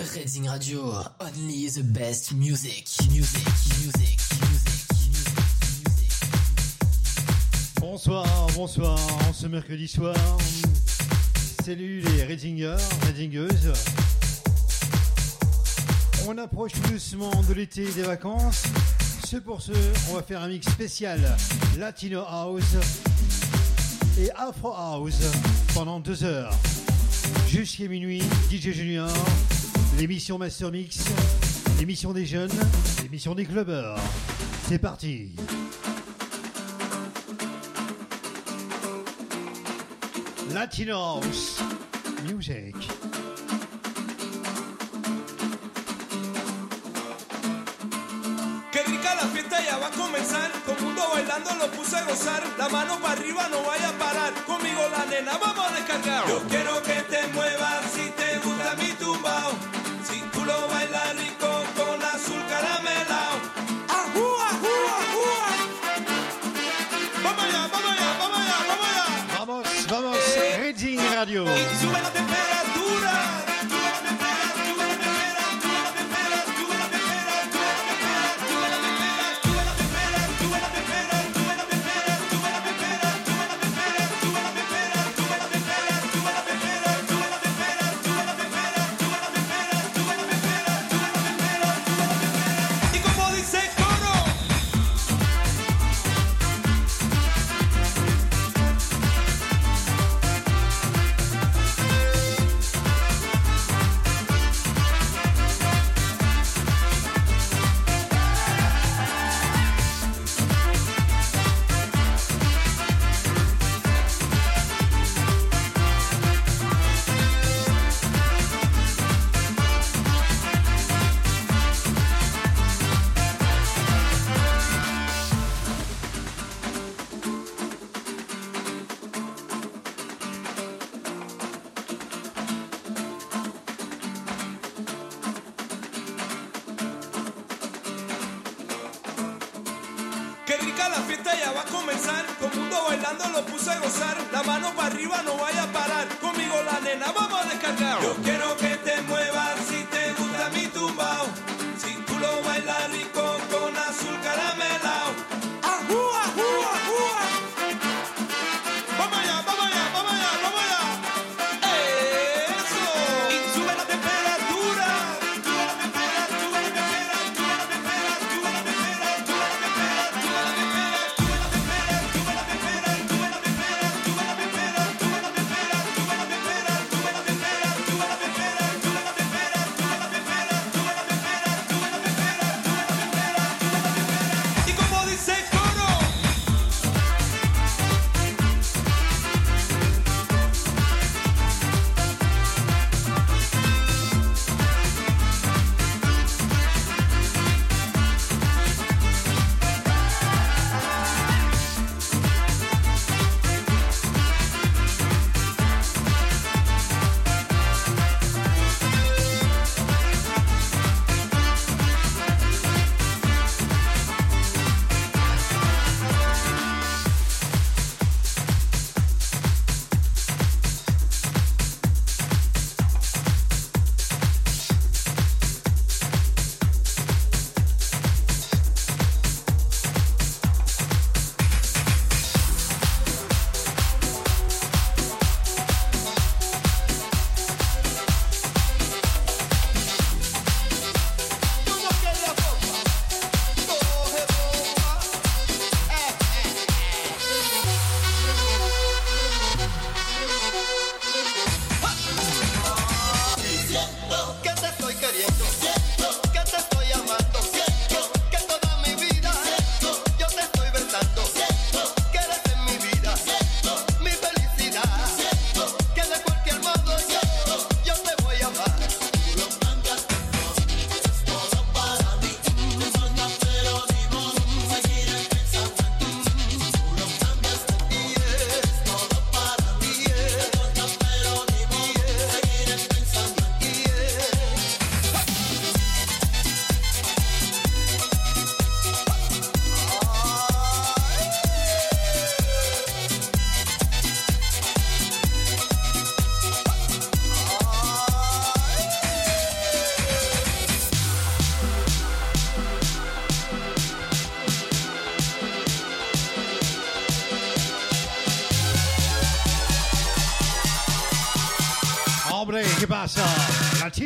Reading Radio, only the best music, music, music, music. Bonsoir, bonsoir, ce mercredi soir. Salut les Readingers, Readingeuses. On approche doucement de l'été et des vacances. Ce pour ce, on va faire un mix spécial Latino House et Afro House pendant deux heures. Jusqu'à minuit, DJ Junior l'émission Master Mix, l'émission des jeunes, l'émission des clubbers. C'est parti. Latinos Music. Qué rica la fiesta ya va a comenzar, todo mundo bailando lo puse a gozar, la mano para arriba no vaya a parar, conmigo la nena vamos a descargar. Yo quiero que te muevas si te gusta mi tumbao.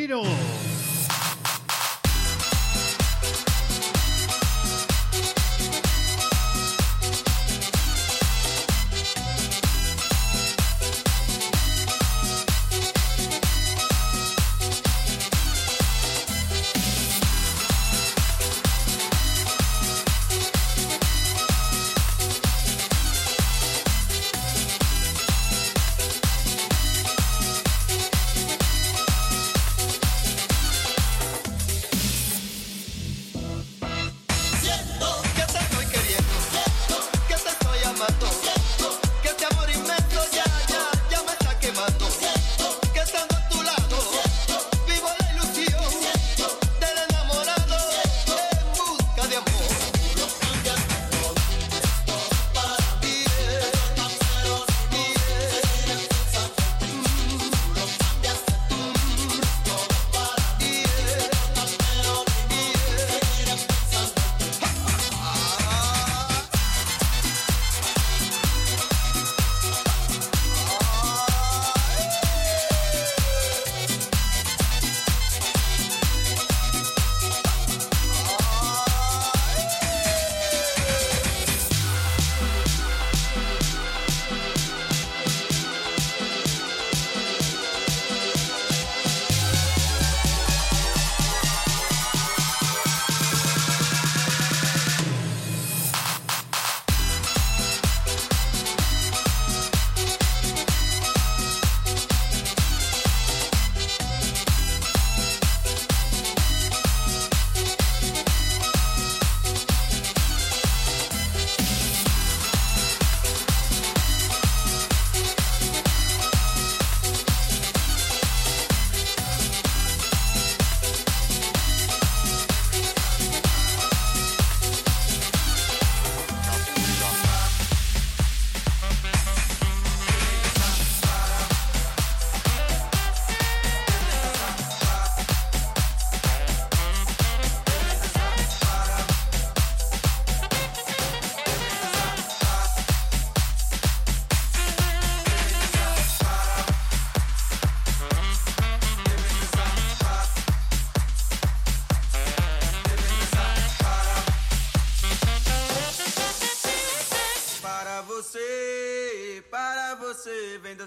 Torito.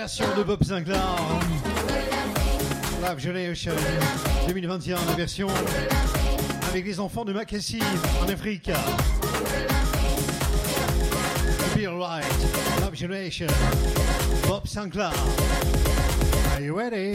Version de Bob Sinclair. Love Generation 2021, la version avec les enfants de Macassie en Afrique. Be Right, Love Generation, Bob Sinclair. Are you ready?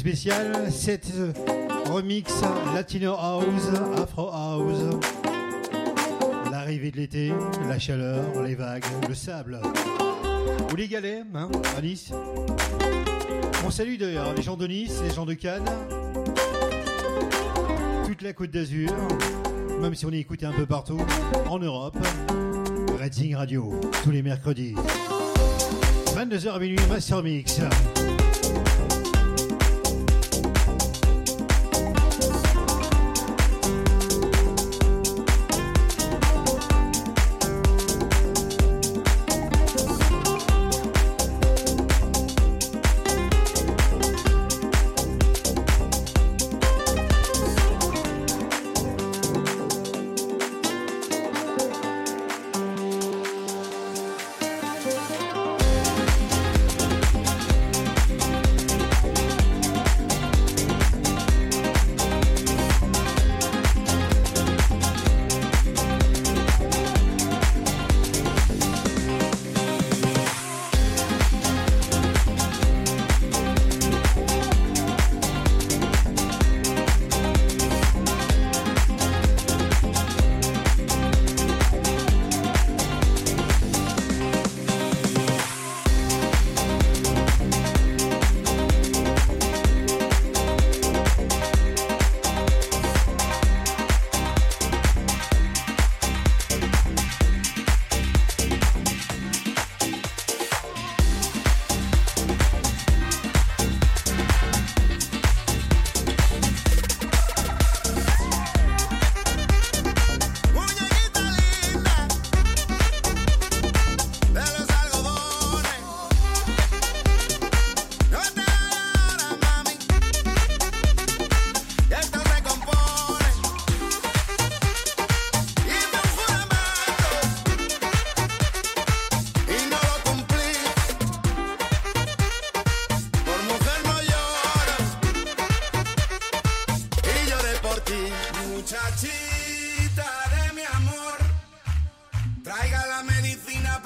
Aujourd'hui c'est spécial. Cette remix Latino House, Afro House. L'arrivée de l'été, la chaleur, les vagues, le sable. Ou les galets, hein, à Nice. On salue d'ailleurs les gens de Nice, les gens de Cannes, toute la côte d'Azur, même si on est écouté un peu partout, en Europe. Red Radio, tous les mercredis. 22h à minuit, Master Mix.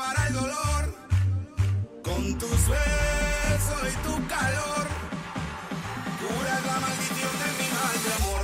para el dolor. Con tu besos y tu calor, curas la maldición de mi mal de amor.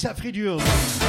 Safri Duo.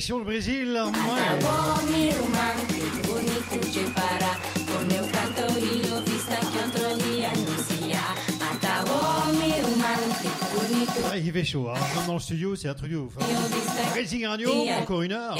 direction le Brésil. Ouais, ah, il fait chaud, hein. dans le studio, c'est un truc de ouf. Hein. Racing Radio, encore une heure.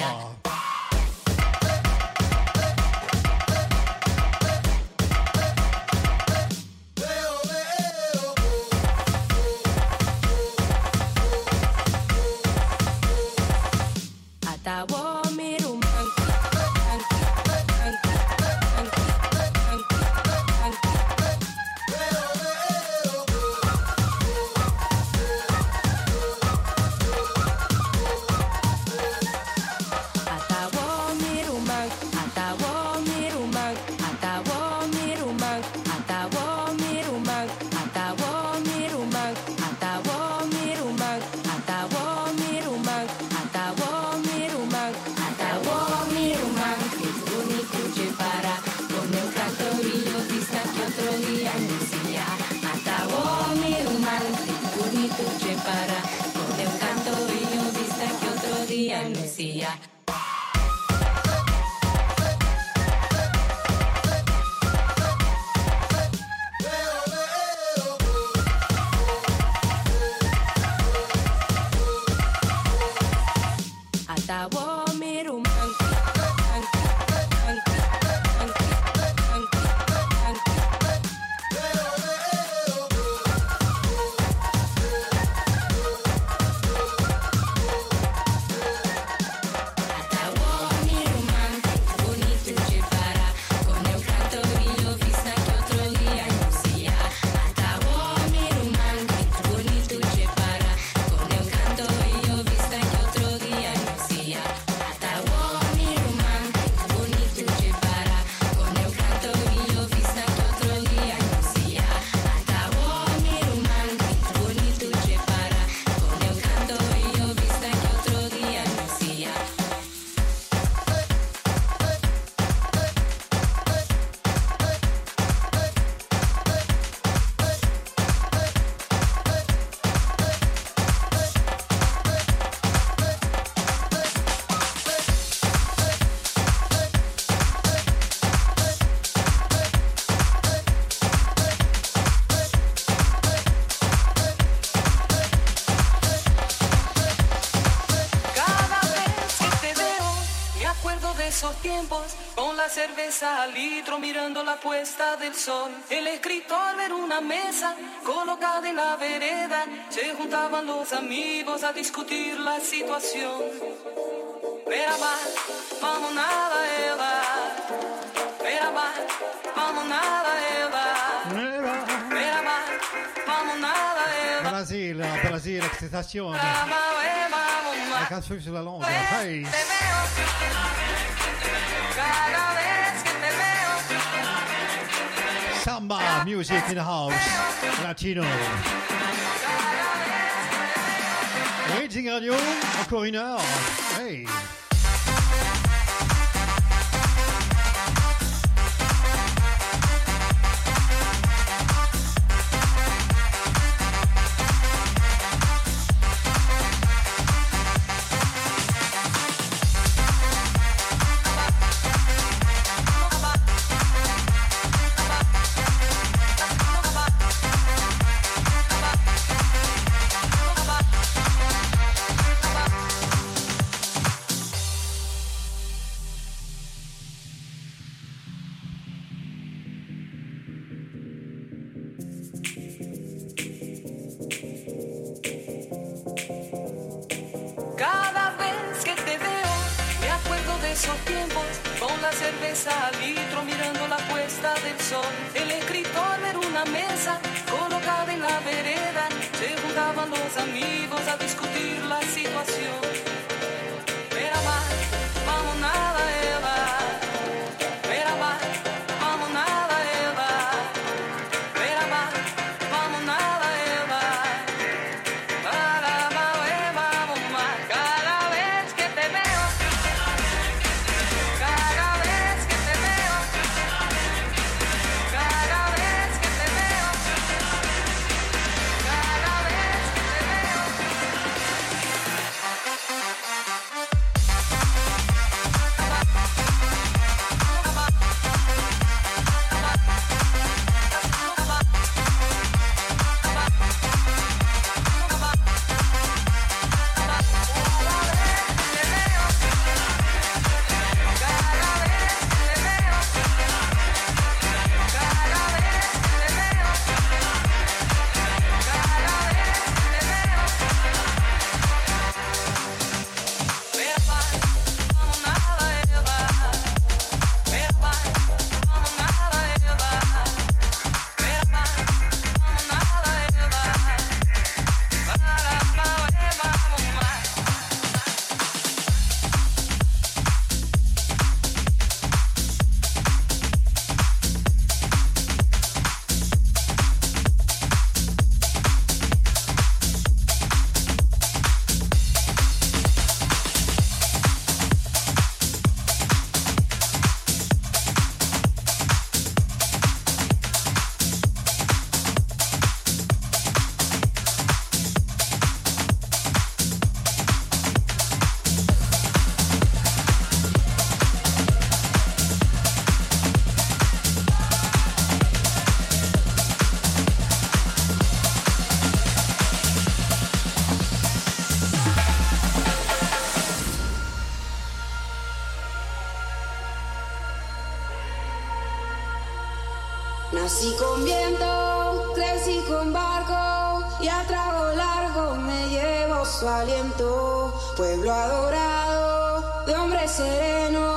cabeza al litro mirando la puesta del sol. El escritor en una mesa colocada en la vereda. Se juntaban los amigos a discutir la situación. Mira más, vamos nada, Eva. Mira más, vamos nada, Eva. Mira más, vamos nada, Eva. Brasil, Brasil, excitación. La canción es la longa. Hey. Cada samba music in the house. Latino. Rating Radio, encore une heure. Hey! Aliento. Pueblo adorado, de hombre sereno,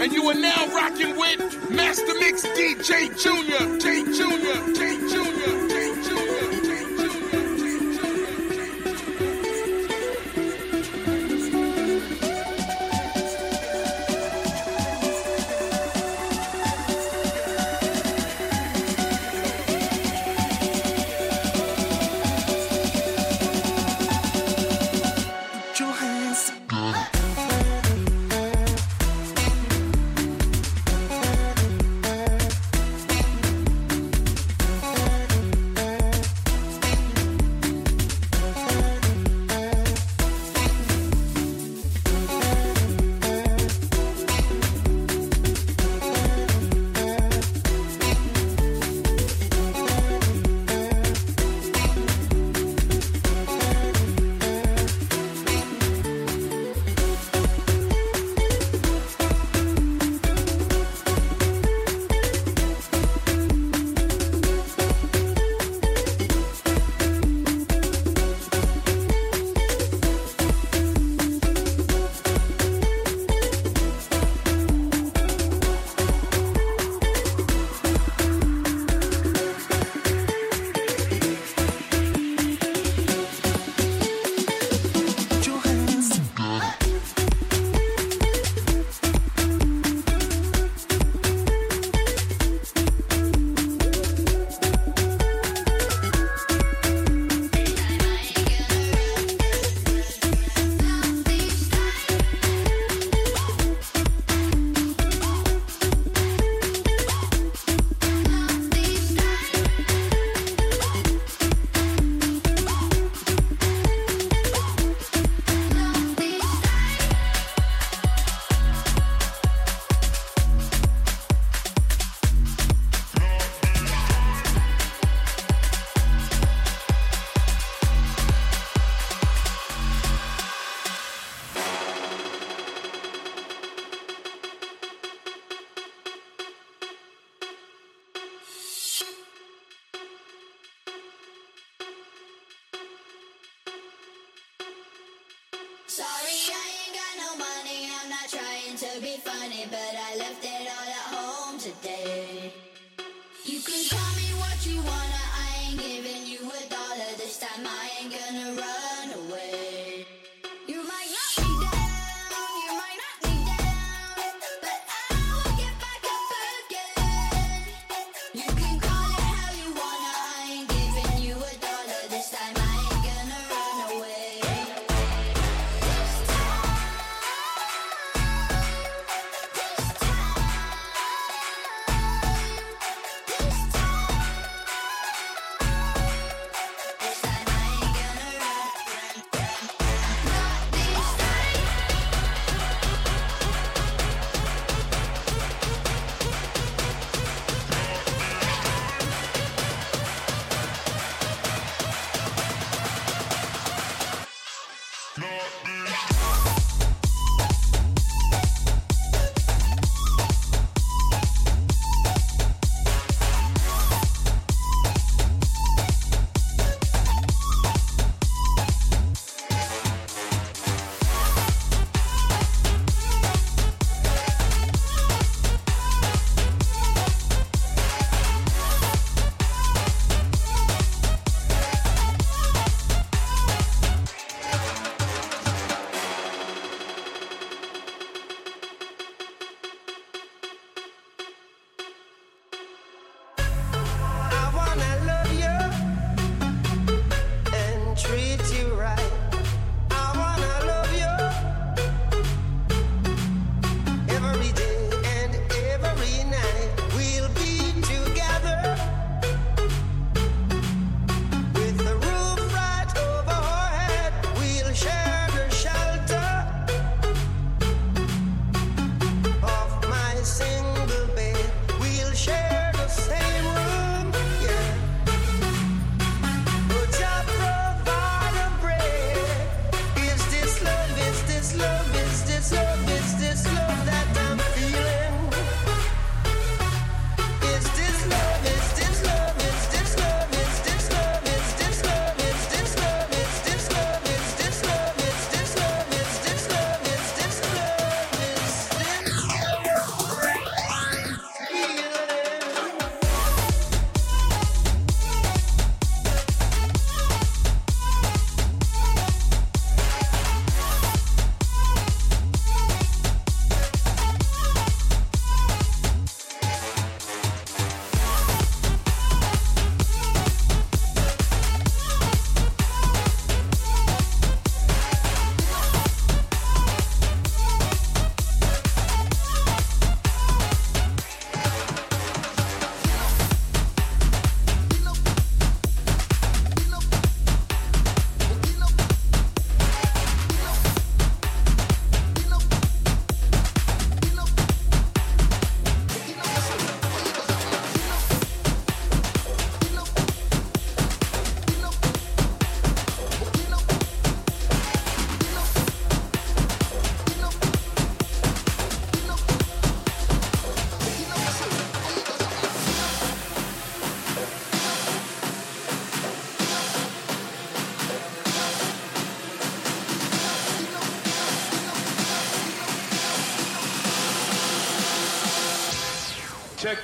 and you are now rocking with Master Mix DJ Junior, J Junior, J Junior,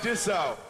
Maldição!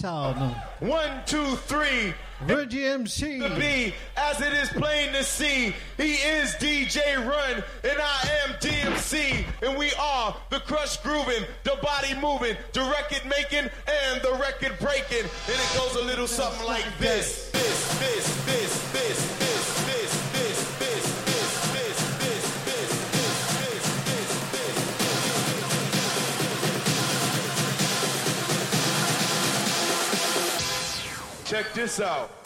Sound. One, two, three. The B, as it is plain to see, he is DJ Run, and I am DMC, and we are the crush grooving, the body moving, the record making, and the record breaking. And it goes a little something like this. This, this, this, this, this, Check this out.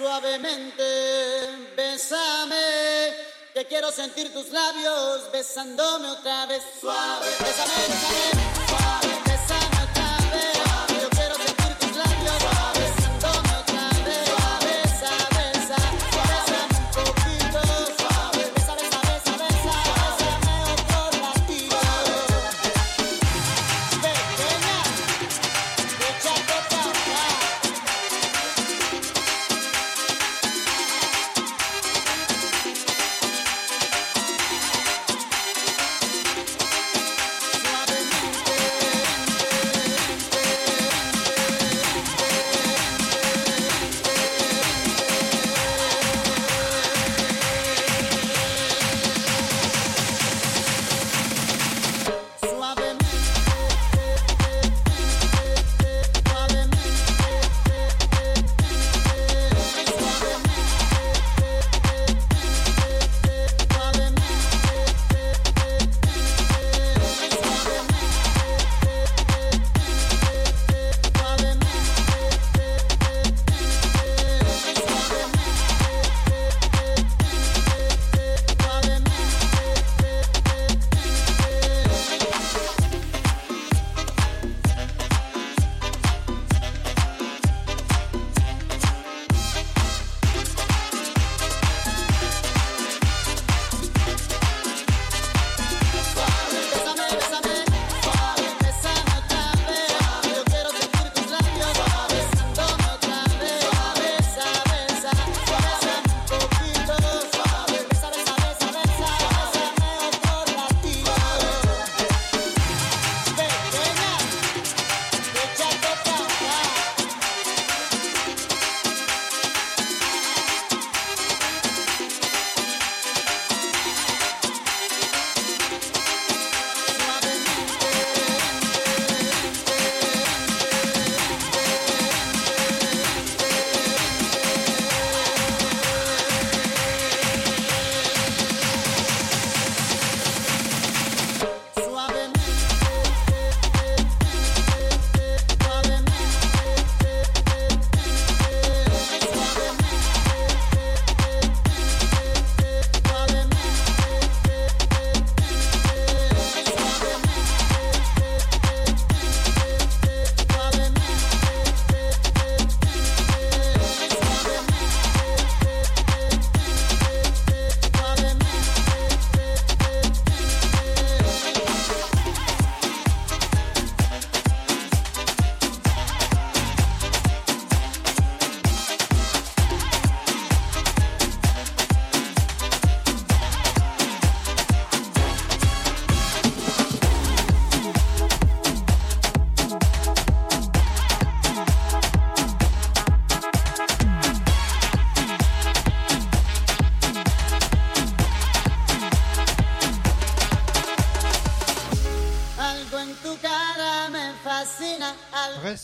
Suavemente, bésame. Que quiero sentir tus labios besándome otra vez, suave, bésame,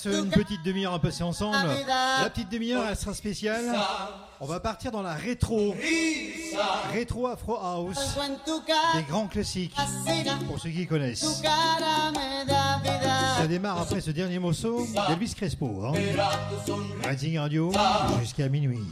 Reste une petite demi-heure à passer ensemble. La petite demi-heure, elle sera spéciale. On va partir dans la rétro. Rétro Afro House. Des grands classiques. Pour ceux qui connaissent. Ça démarre après ce dernier morceau d'Elvis Crespo. Hein. Radio jusqu'à minuit.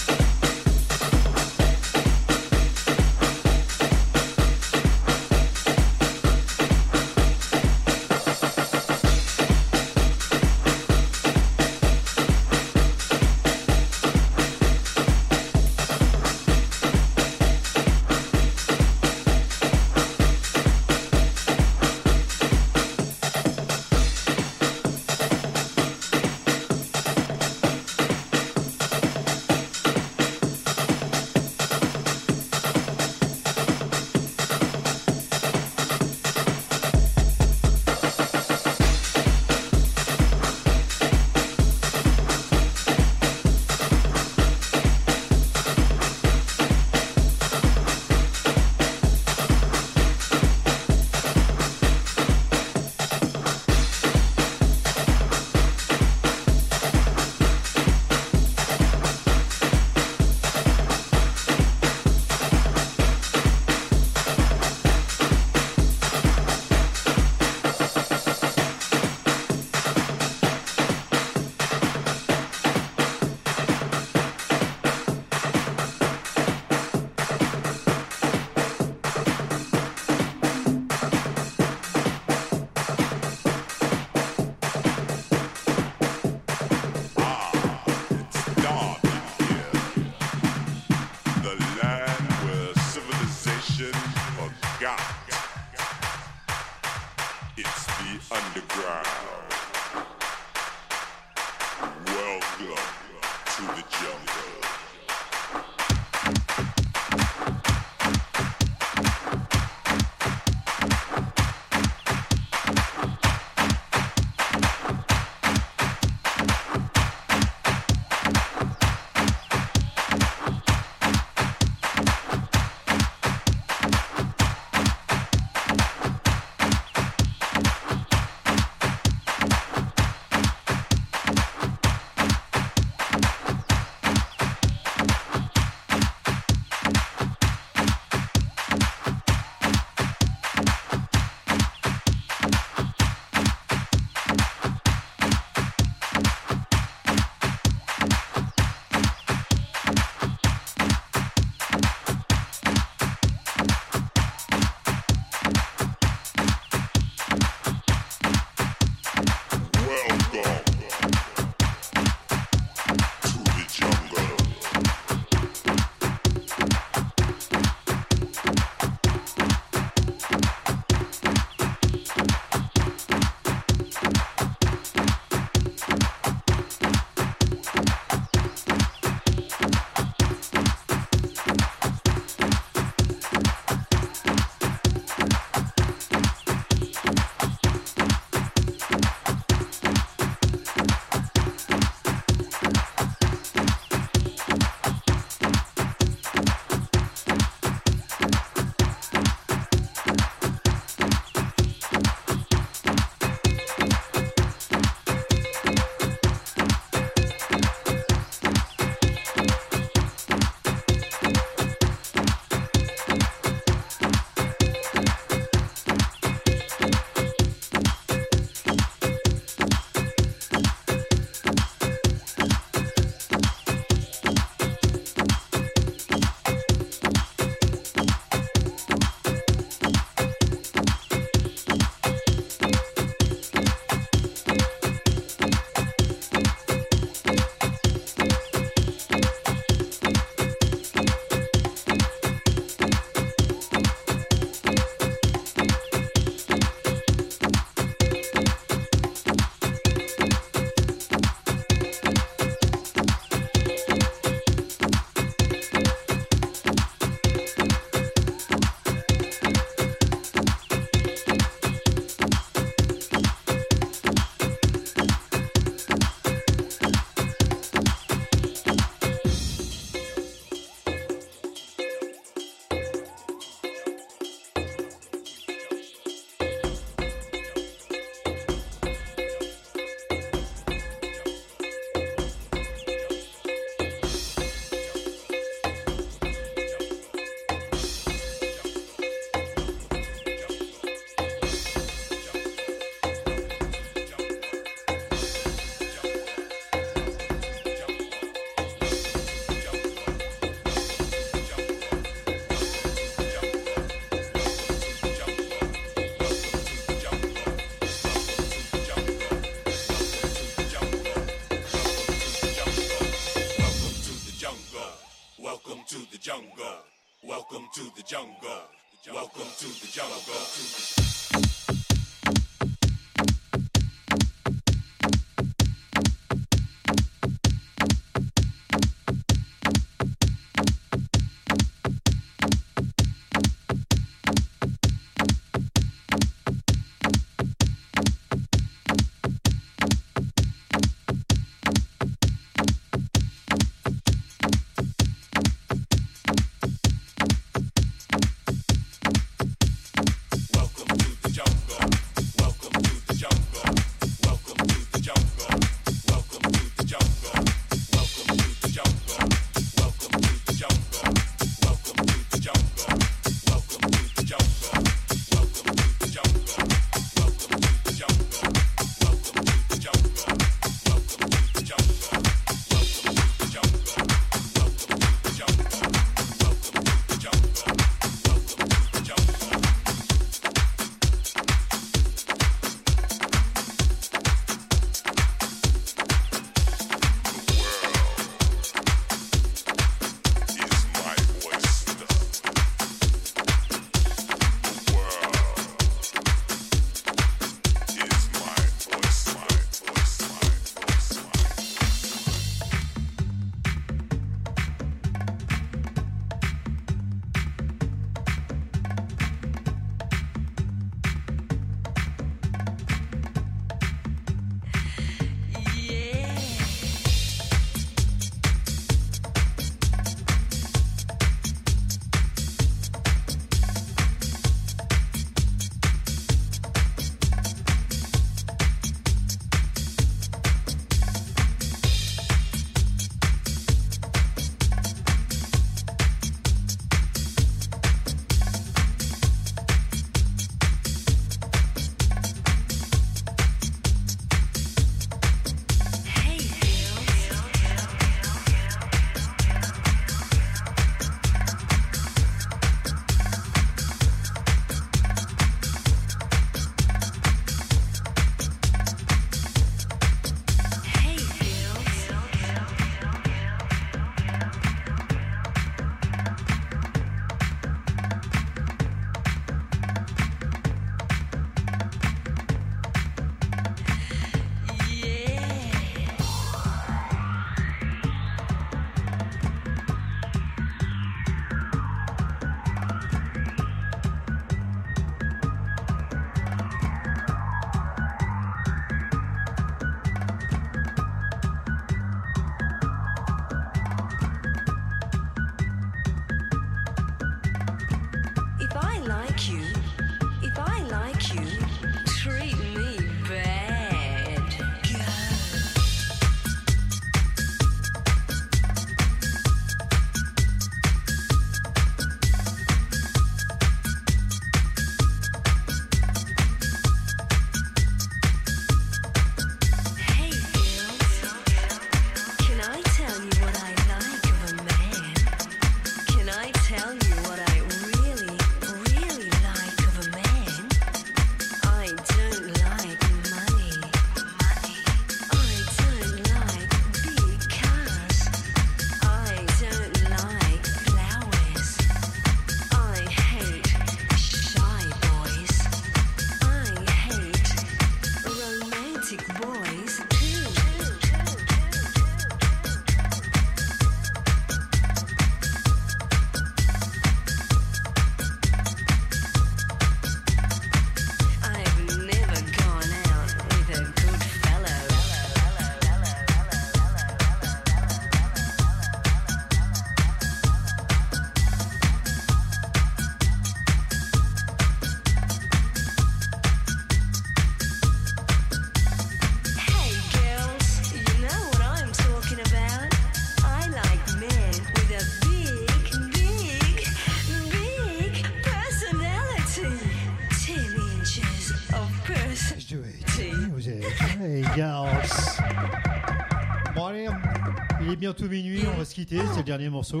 Bientôt minuit, on va se quitter, c'est le dernier morceau.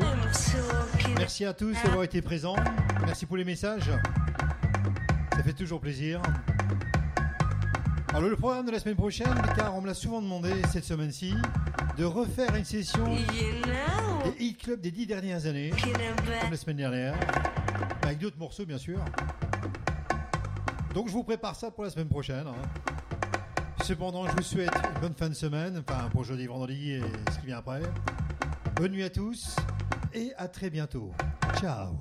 Merci à tous d'avoir été présents. Merci pour les messages. Ça fait toujours plaisir. Alors le programme de la semaine prochaine, car on me l'a souvent demandé cette semaine-ci, de refaire une session des hit clubs des dix dernières années, comme la semaine dernière, avec d'autres morceaux bien sûr. Donc je vous prépare ça pour la semaine prochaine. hein. Cependant, je vous souhaite une bonne fin de semaine, enfin pour jeudi, vendredi et ce qui vient après. Bonne nuit à tous et à très bientôt. Ciao.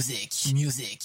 Music, music.